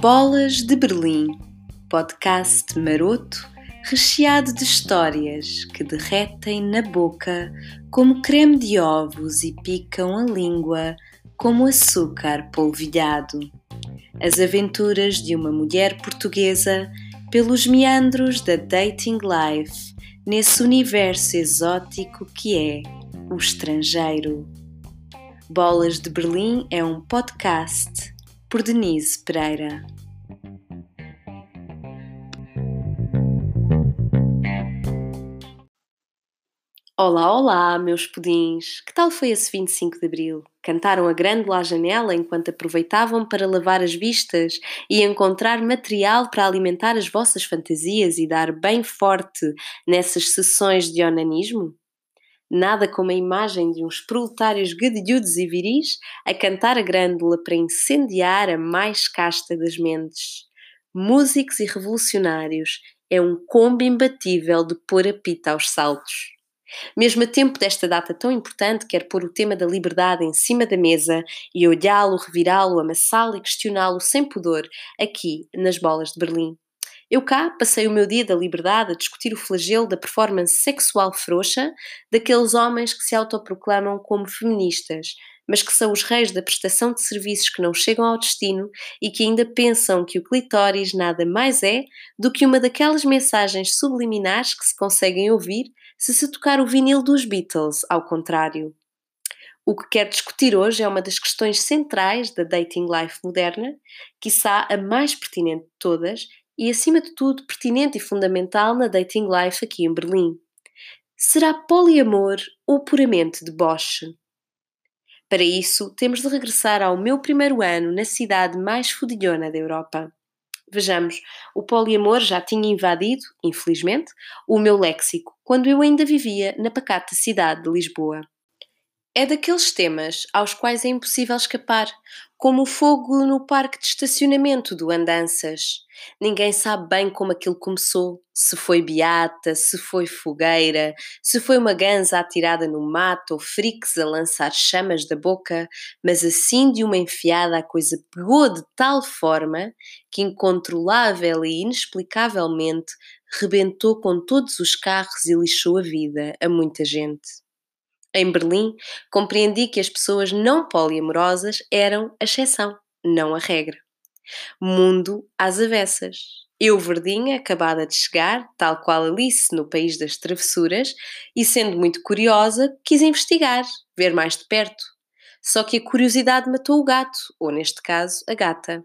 Bolas de Berlim, podcast maroto recheado de histórias que derretem na boca como creme de ovos e picam a língua como açúcar polvilhado. As aventuras de uma mulher portuguesa pelos meandros da dating life nesse universo exótico que é o estrangeiro. Bolas de Berlim é um podcast por Denise Pereira. Olá, olá, meus pudins! Que tal foi esse 25 de Abril? Cantaram a grande lá janela enquanto aproveitavam para lavar as vistas e encontrar material para alimentar as vossas fantasias e dar bem forte nessas sessões de onanismo? Nada como a imagem de uns proletários gadilhudos e viris a cantar a grândola para incendiar a mais casta das mentes. Músicos e revolucionários é um combo imbatível de pôr a pita aos saltos. Mesmo a tempo desta data tão importante, quer pôr o tema da liberdade em cima da mesa e olhá-lo, revirá-lo, amassá-lo e questioná-lo sem pudor, aqui nas bolas de Berlim. Eu cá passei o meu dia da liberdade a discutir o flagelo da performance sexual frouxa daqueles homens que se autoproclamam como feministas, mas que são os reis da prestação de serviços que não chegam ao destino e que ainda pensam que o clitóris nada mais é do que uma daquelas mensagens subliminares que se conseguem ouvir se se tocar o vinil dos Beatles, ao contrário. O que quero discutir hoje é uma das questões centrais da dating life moderna, quiçá a mais pertinente de todas e, acima de tudo, pertinente e fundamental na dating life aqui em Berlim. Será poliamor ou puramente deboche? Para isso, temos de regressar ao meu primeiro ano na cidade mais fodilhona da Europa. Vejamos, o poliamor já tinha invadido, infelizmente, o meu léxico quando eu ainda vivia na pacata cidade de Lisboa. É daqueles temas aos quais é impossível escapar, como o fogo no parque de estacionamento do Andanças. Ninguém sabe bem como aquilo começou, se foi beata, se foi fogueira, se foi uma ganza atirada no mato ou frix a lançar chamas da boca, mas assim de uma enfiada a coisa pegou de tal forma que incontrolável e inexplicavelmente rebentou com todos os carros e lixou a vida a muita gente. Em Berlim, compreendi que as pessoas não poliamorosas eram a exceção, não a regra. Mundo às avessas. Eu, verdinha, acabada de chegar, tal qual Alice no País das Travessuras, e sendo muito curiosa, quis investigar, ver mais de perto. Só que a curiosidade matou o gato, ou neste caso, a gata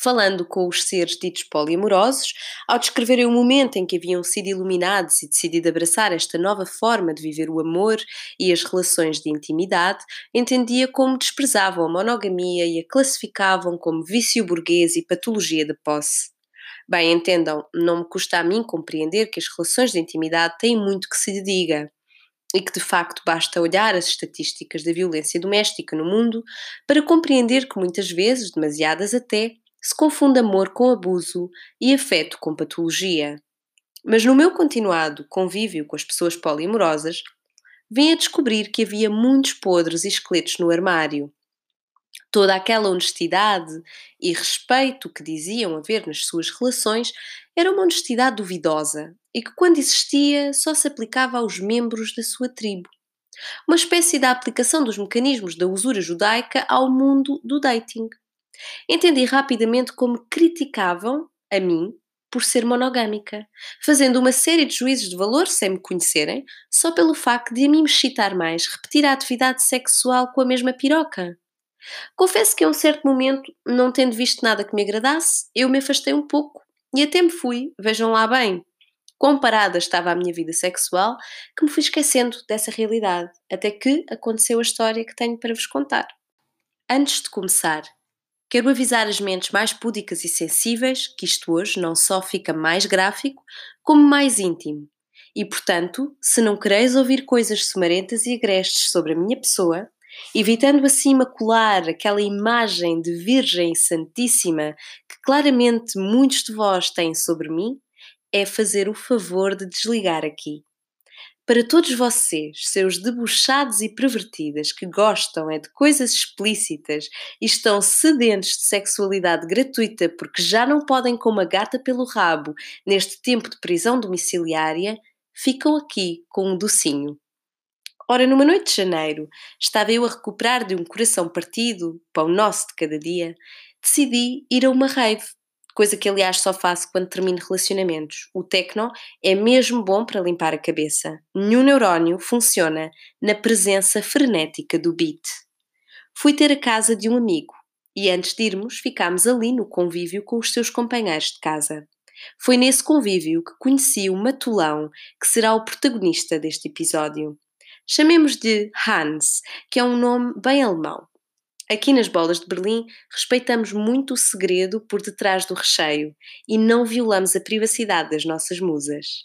falando com os seres ditos poliamorosos, ao descreverem o momento em que haviam sido iluminados e decidido abraçar esta nova forma de viver o amor e as relações de intimidade, entendia como desprezavam a monogamia e a classificavam como vício burguês e patologia de posse. Bem, entendam, não me custa a mim compreender que as relações de intimidade têm muito que se lhe diga e que de facto basta olhar as estatísticas da violência doméstica no mundo para compreender que muitas vezes, demasiadas até, se confunde amor com abuso e afeto com patologia. Mas no meu continuado convívio com as pessoas poliamorosas, vim a descobrir que havia muitos podres e esqueletos no armário. Toda aquela honestidade e respeito que diziam haver nas suas relações era uma honestidade duvidosa e que, quando existia, só se aplicava aos membros da sua tribo. Uma espécie da aplicação dos mecanismos da usura judaica ao mundo do dating. Entendi rapidamente como criticavam a mim por ser monogâmica, fazendo uma série de juízos de valor sem me conhecerem, só pelo facto de a mim me excitar mais repetir a atividade sexual com a mesma piroca. Confesso que a um certo momento, não tendo visto nada que me agradasse, eu me afastei um pouco e até me fui, vejam lá bem, comparada estava a minha vida sexual, que me fui esquecendo dessa realidade, até que aconteceu a história que tenho para vos contar. Antes de começar, Quero avisar as mentes mais púdicas e sensíveis que isto hoje não só fica mais gráfico, como mais íntimo. E, portanto, se não quereis ouvir coisas sumarentas e agrestes sobre a minha pessoa, evitando assim macular aquela imagem de Virgem Santíssima que claramente muitos de vós têm sobre mim, é fazer o favor de desligar aqui. Para todos vocês, seus debochados e pervertidas que gostam é de coisas explícitas e estão sedentos de sexualidade gratuita porque já não podem com uma gata pelo rabo neste tempo de prisão domiciliária, ficam aqui com um docinho. Ora, numa noite de janeiro, estava eu a recuperar de um coração partido, pão nosso de cada dia, decidi ir a uma rave coisa que aliás só faço quando termino relacionamentos. O techno é mesmo bom para limpar a cabeça. Nenhum neurónio funciona na presença frenética do beat. Fui ter a casa de um amigo e antes de irmos ficámos ali no convívio com os seus companheiros de casa. Foi nesse convívio que conheci o Matulão, que será o protagonista deste episódio. Chamemos de Hans, que é um nome bem alemão. Aqui nas bolas de Berlim, respeitamos muito o segredo por detrás do recheio e não violamos a privacidade das nossas musas.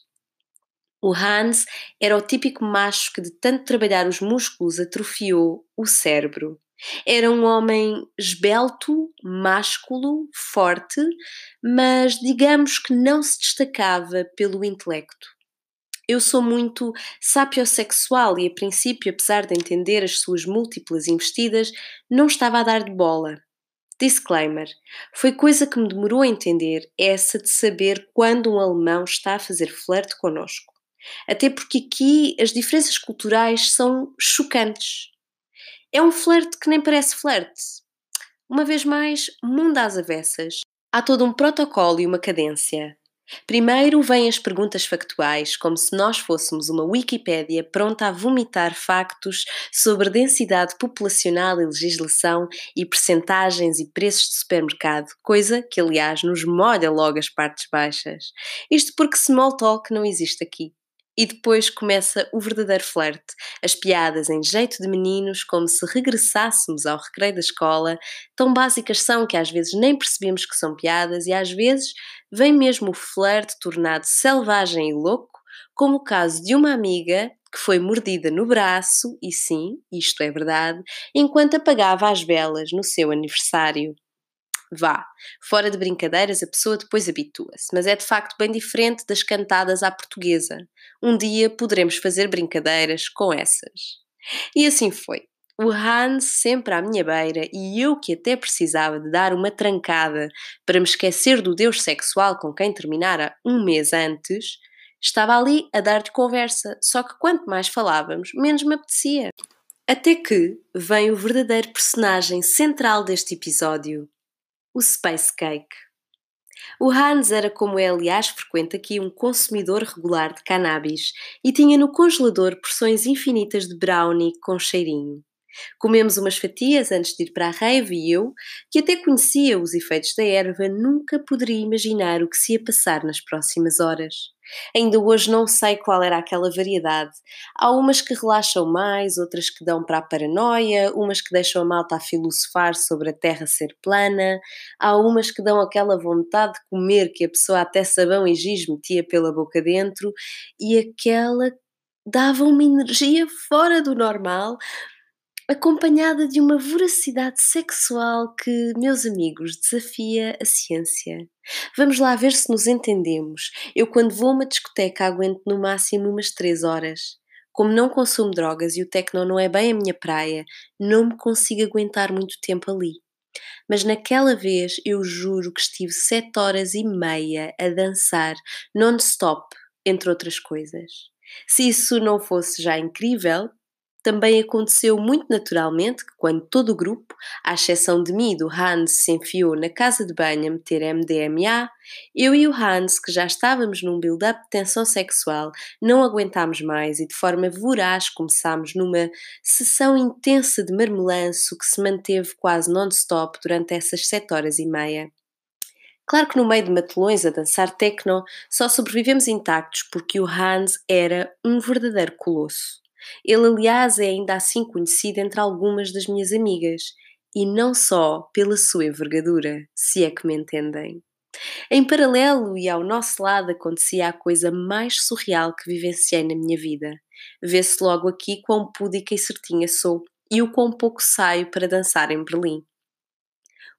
O Hans era o típico macho que, de tanto trabalhar os músculos, atrofiou o cérebro. Era um homem esbelto, másculo, forte, mas digamos que não se destacava pelo intelecto. Eu sou muito sapiosexual e, a princípio, apesar de entender as suas múltiplas investidas, não estava a dar de bola. Disclaimer: foi coisa que me demorou a entender essa de saber quando um alemão está a fazer flerte connosco. Até porque aqui as diferenças culturais são chocantes. É um flerte que nem parece flerte. Uma vez mais, mundo às avessas. Há todo um protocolo e uma cadência. Primeiro vêm as perguntas factuais, como se nós fôssemos uma Wikipédia pronta a vomitar factos sobre densidade populacional e legislação e percentagens e preços de supermercado, coisa que, aliás, nos molha logo as partes baixas. Isto porque small talk não existe aqui. E depois começa o verdadeiro flerte, as piadas em jeito de meninos, como se regressássemos ao recreio da escola, tão básicas são que às vezes nem percebemos que são piadas e às vezes vem mesmo o flerte tornado selvagem e louco, como o caso de uma amiga que foi mordida no braço, e sim, isto é verdade, enquanto apagava as velas no seu aniversário. Vá, fora de brincadeiras, a pessoa depois habitua-se, mas é de facto bem diferente das cantadas à portuguesa. Um dia poderemos fazer brincadeiras com essas. E assim foi. O Hans sempre à minha beira e eu que até precisava de dar uma trancada para me esquecer do deus sexual com quem terminara um mês antes, estava ali a dar-lhe conversa, só que quanto mais falávamos, menos me apetecia. Até que vem o verdadeiro personagem central deste episódio, o Space Cake. O Hans era, como é aliás frequente aqui, um consumidor regular de cannabis e tinha no congelador porções infinitas de brownie com cheirinho. Comemos umas fatias antes de ir para a rave e eu, que até conhecia os efeitos da erva, nunca poderia imaginar o que se ia passar nas próximas horas. Ainda hoje não sei qual era aquela variedade. Há umas que relaxam mais, outras que dão para a paranoia, umas que deixam a malta a filosofar sobre a terra ser plana, há umas que dão aquela vontade de comer que a pessoa até sabão e giz metia pela boca dentro, e aquela dava uma energia fora do normal, acompanhada de uma voracidade sexual que, meus amigos, desafia a ciência. Vamos lá ver se nos entendemos. Eu, quando vou a uma discoteca, aguento no máximo umas três horas. Como não consumo drogas e o techno não é bem a minha praia, não me consigo aguentar muito tempo ali. Mas naquela vez eu juro que estive sete horas e meia a dançar non-stop, entre outras coisas. Se isso não fosse já incrível, também aconteceu muito naturalmente que, quando todo o grupo, à exceção de mim e do Hans, se enfiou na casa de banho a meter MDMA, eu e o Hans, que já estávamos num build-up de tensão sexual, não aguentámos mais e, de forma voraz, começámos numa sessão intensa de marmelanço que se manteve quase non-stop durante essas sete horas e meia. Claro que no meio de matelões a dançar techno só sobrevivemos intactos porque o Hans era um verdadeiro colosso. Ele, aliás, é ainda assim conhecido entre algumas das minhas amigas, e não só pela sua envergadura, se é que me entendem. Em paralelo e ao nosso lado acontecia a coisa mais surreal que vivenciei na minha vida. Vê-se logo aqui quão púdica e certinha sou e o quão pouco saio para dançar em Berlim.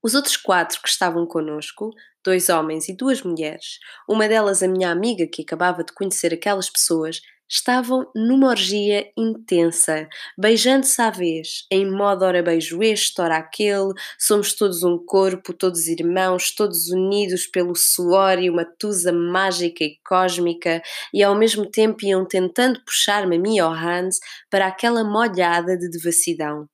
Os outros quatro que estavam conosco, dois homens e duas mulheres, uma delas a minha amiga que acabava de conhecer aquelas pessoas, estavam numa orgia intensa, beijando-se à vez, em modo ora beijo este, ora aquele, somos todos um corpo, todos irmãos, todos unidos pelo suor e uma tusa mágica e cósmica, e ao mesmo tempo iam tentando puxar-me a mim ao Hans para aquela molhada de devassidão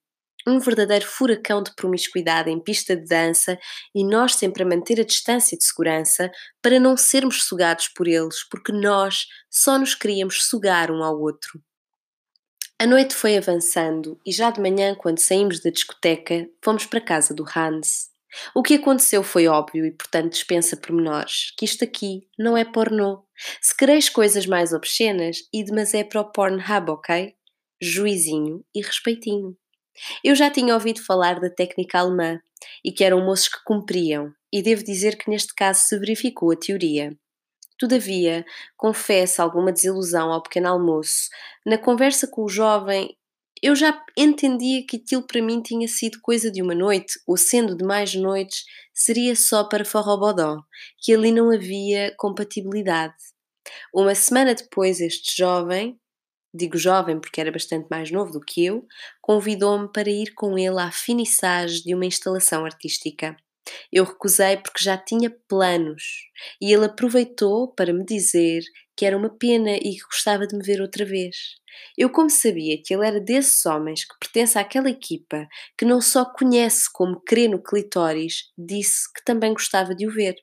um verdadeiro furacão de promiscuidade em pista de dança e nós sempre a manter a distância de segurança para não sermos sugados por eles, porque nós só nos queríamos sugar um ao outro. A noite foi avançando e já de manhã, quando saímos da discoteca, fomos para a casa do Hans. O que aconteceu foi óbvio e, portanto, dispensa pormenores, que isto aqui não é pornô. Se quereis coisas mais obscenas, ide mas é para o Pornhub, ok? Juizinho e respeitinho. Eu já tinha ouvido falar da técnica alemã e que eram moços que cumpriam, e devo dizer que neste caso se verificou a teoria. Todavia, confesso alguma desilusão ao pequeno almoço. Na conversa com o jovem, eu já entendia que aquilo para mim tinha sido coisa de uma noite, ou sendo de mais noites, seria só para forrobodó, que ali não havia compatibilidade. Uma semana depois, este jovem, digo jovem porque era bastante mais novo do que eu, convidou-me para ir com ele à finissage de uma instalação artística. Eu recusei porque já tinha planos e ele aproveitou para me dizer que era uma pena e que gostava de me ver outra vez. Eu, como sabia que ele era desses homens que pertence àquela equipa que não só conhece como crê no clitóris, disse que também gostava de o ver.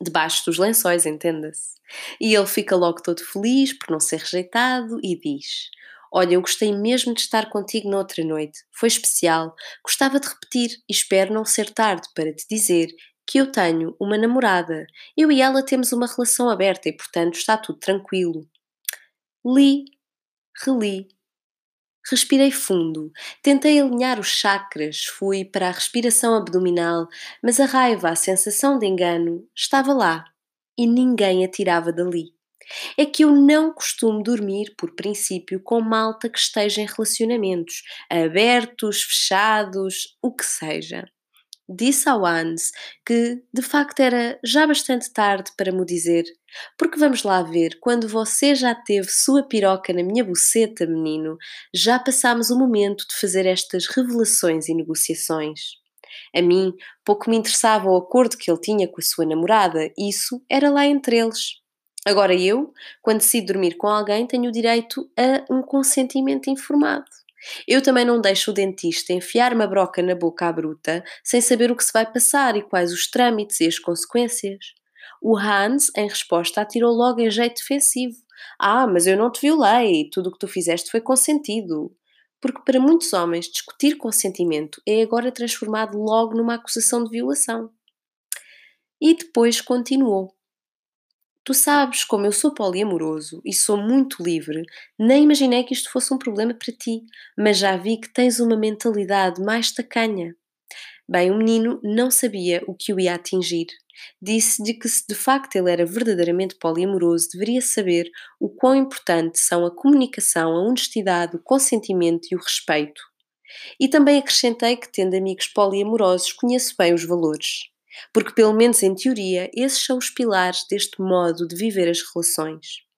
Debaixo dos lençóis, entenda-se. E ele fica logo todo feliz por não ser rejeitado e diz: Olha, eu gostei mesmo de estar contigo na outra noite. Foi especial. Gostava de repetir e espero não ser tarde para te dizer que eu tenho uma namorada. Eu e ela temos uma relação aberta e, portanto, está tudo tranquilo. Li, reli. Respirei fundo, tentei alinhar os chakras, fui para a respiração abdominal, mas a raiva, a sensação de engano, estava lá e ninguém a tirava dali. É que eu não costumo dormir, por princípio, com malta que esteja em relacionamentos, abertos, fechados, o que seja. Disse ao Hans que, de facto, era já bastante tarde para me dizer, porque vamos lá ver, quando você já teve sua piroca na minha buceta, menino, já passámos o momento de fazer estas revelações e negociações. A mim pouco me interessava o acordo que ele tinha com a sua namorada, isso era lá entre eles. Agora eu, quando decido dormir com alguém, tenho o direito a um consentimento informado. Eu também não deixo o dentista enfiar uma broca na boca à bruta sem saber o que se vai passar e quais os trâmites e as consequências. O Hans, em resposta, atirou logo em jeito defensivo. Ah, mas eu não te violei, tudo o que tu fizeste foi consentido porque para muitos homens discutir consentimento é agora transformado logo numa acusação de violação. E depois continuou. Tu sabes, como eu sou poliamoroso e sou muito livre, nem imaginei que isto fosse um problema para ti, mas já vi que tens uma mentalidade mais tacanha. Bem, o menino não sabia o que o ia atingir. Disse-lhe que, se de facto ele era verdadeiramente poliamoroso, deveria saber o quão importante são a comunicação, a honestidade, o consentimento e o respeito. E também acrescentei que, tendo amigos poliamorosos, conheço bem os valores. Porque, pelo menos em teoria, esses são os pilares deste modo de viver as relações.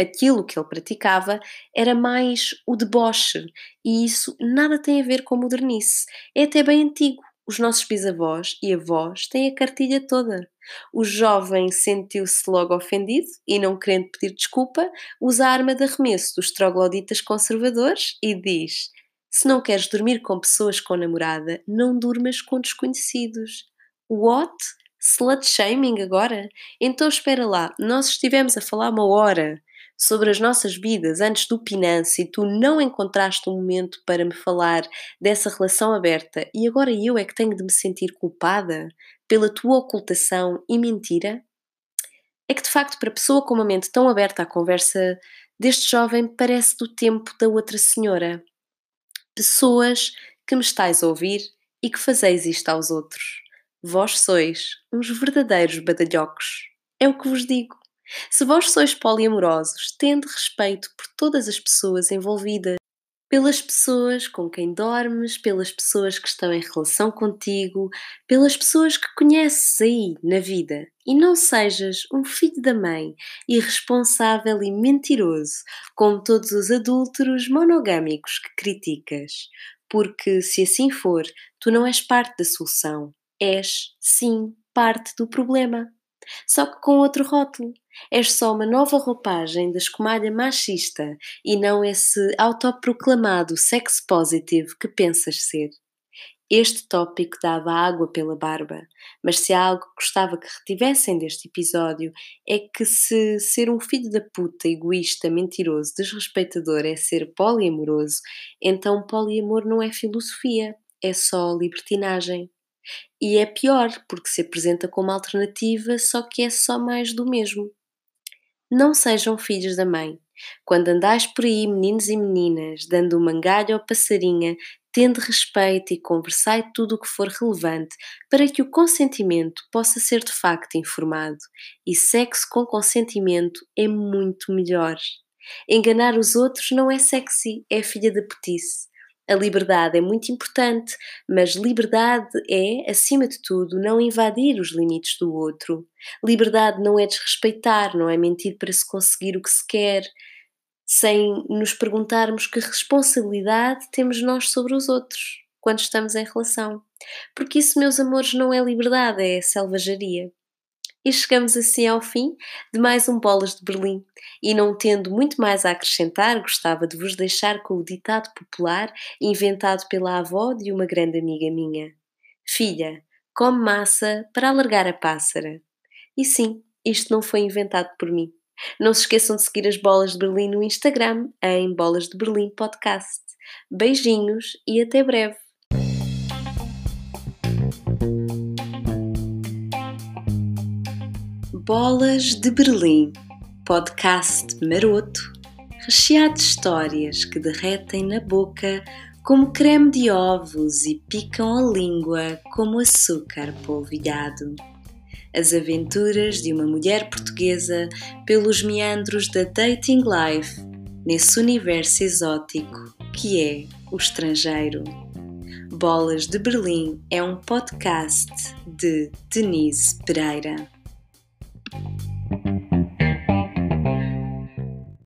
Aquilo que ele praticava era mais o deboche, e isso nada tem a ver com modernice. É até bem antigo. Os nossos bisavós e avós têm a cartilha toda. O jovem sentiu-se logo ofendido e, não querendo pedir desculpa, usa a arma de arremesso dos trogloditas conservadores e diz: Se não queres dormir com pessoas com namorada, não durmas com desconhecidos. What? Slut shaming agora? Então espera lá, nós estivemos a falar uma hora sobre as nossas vidas antes do Pinance e tu não encontraste um momento para me falar dessa relação aberta e agora eu é que tenho de me sentir culpada pela tua ocultação e mentira? É que de facto, para pessoa com uma mente tão aberta à conversa deste jovem, parece do tempo da outra senhora. Pessoas que me estáis a ouvir e que fazeis isto aos outros. Vós sois uns verdadeiros badalhocos. É o que vos digo. Se vós sois poliamorosos, tende respeito por todas as pessoas envolvidas. pelas pessoas com quem dormes, pelas pessoas que estão em relação contigo, pelas pessoas que conheces aí na vida. E não sejas um filho da mãe irresponsável e mentiroso, como todos os adúlteros monogâmicos que criticas. Porque se assim for, tu não és parte da solução. És, sim, parte do problema. Só que com outro rótulo. És só uma nova roupagem da escumalha machista e não esse autoproclamado sex positive que pensas ser. Este tópico dava água pela barba, mas se há algo que gostava que retivessem deste episódio é que se ser um filho da puta, egoísta, mentiroso, desrespeitador é ser poliamoroso, então poliamor não é filosofia, é só libertinagem. E é pior, porque se apresenta como alternativa, só que é só mais do mesmo. Não sejam filhos da mãe. Quando andais por aí, meninos e meninas, dando um mangalho ou passarinha, tende respeito e conversai tudo o que for relevante para que o consentimento possa ser de facto informado. E sexo com consentimento é muito melhor. Enganar os outros não é sexy, é filha da putice. A liberdade é muito importante, mas liberdade é, acima de tudo, não invadir os limites do outro. Liberdade não é desrespeitar, não é mentir para se conseguir o que se quer, sem nos perguntarmos que responsabilidade temos nós sobre os outros quando estamos em relação. Porque isso, meus amores, não é liberdade, é selvageria. E chegamos assim ao fim de mais um Bolas de Berlim. E não tendo muito mais a acrescentar, gostava de vos deixar com o ditado popular inventado pela avó de uma grande amiga minha: Filha, come massa para alargar a pássara. E sim, isto não foi inventado por mim. Não se esqueçam de seguir as Bolas de Berlim no Instagram, em Bolas de Berlim Podcast. Beijinhos e até breve! Bolas de Berlim, podcast maroto, recheado de histórias que derretem na boca como creme de ovos e picam a língua como açúcar polvilhado. As aventuras de uma mulher portuguesa pelos meandros da dating life nesse universo exótico que é o estrangeiro. Bolas de Berlim é um podcast de Denise Pereira.